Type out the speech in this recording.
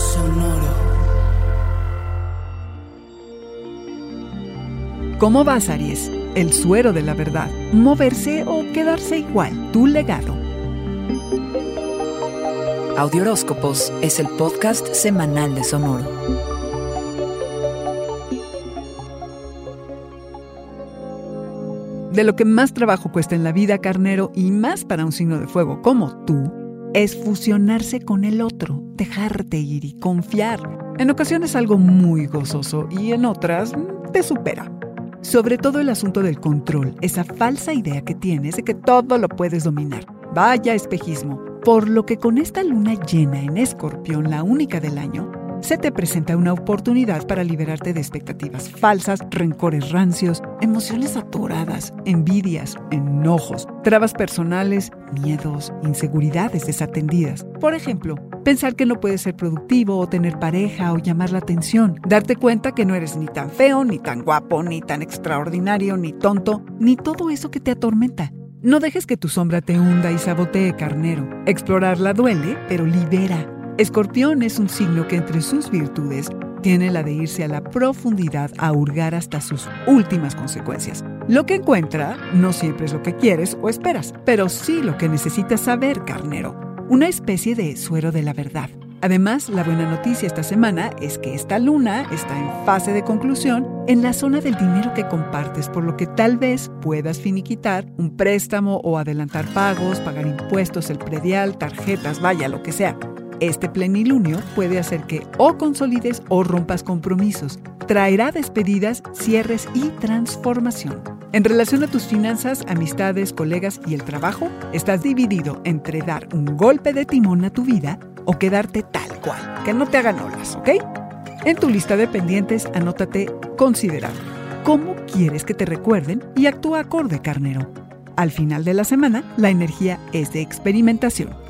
Sonoro. ¿Cómo vas, Aries? El suero de la verdad. ¿Moverse o quedarse igual? Tu legado. Audioróscopos es el podcast semanal de Sonoro. De lo que más trabajo cuesta en la vida, carnero, y más para un signo de fuego como tú, es fusionarse con el otro, dejarte ir y confiar. En ocasiones algo muy gozoso y en otras te supera. Sobre todo el asunto del control, esa falsa idea que tienes de que todo lo puedes dominar. Vaya espejismo. Por lo que con esta luna llena en escorpión, la única del año, se te presenta una oportunidad para liberarte de expectativas falsas, rencores rancios, emociones atoradas, envidias, enojos, trabas personales, miedos, inseguridades desatendidas. Por ejemplo, pensar que no puedes ser productivo o tener pareja o llamar la atención, darte cuenta que no eres ni tan feo, ni tan guapo, ni tan extraordinario, ni tonto, ni todo eso que te atormenta. No dejes que tu sombra te hunda y sabotee, carnero. Explorarla duele, pero libera. Escorpión es un signo que entre sus virtudes tiene la de irse a la profundidad a hurgar hasta sus últimas consecuencias. Lo que encuentra no siempre es lo que quieres o esperas, pero sí lo que necesitas saber, carnero. Una especie de suero de la verdad. Además, la buena noticia esta semana es que esta luna está en fase de conclusión en la zona del dinero que compartes, por lo que tal vez puedas finiquitar un préstamo o adelantar pagos, pagar impuestos, el predial, tarjetas, vaya, lo que sea. Este plenilunio puede hacer que o consolides o rompas compromisos. Traerá despedidas, cierres y transformación. En relación a tus finanzas, amistades, colegas y el trabajo, estás dividido entre dar un golpe de timón a tu vida o quedarte tal cual, que no te hagan olas, ¿ok? En tu lista de pendientes, anótate considerar cómo quieres que te recuerden y actúa acorde, carnero. Al final de la semana, la energía es de experimentación.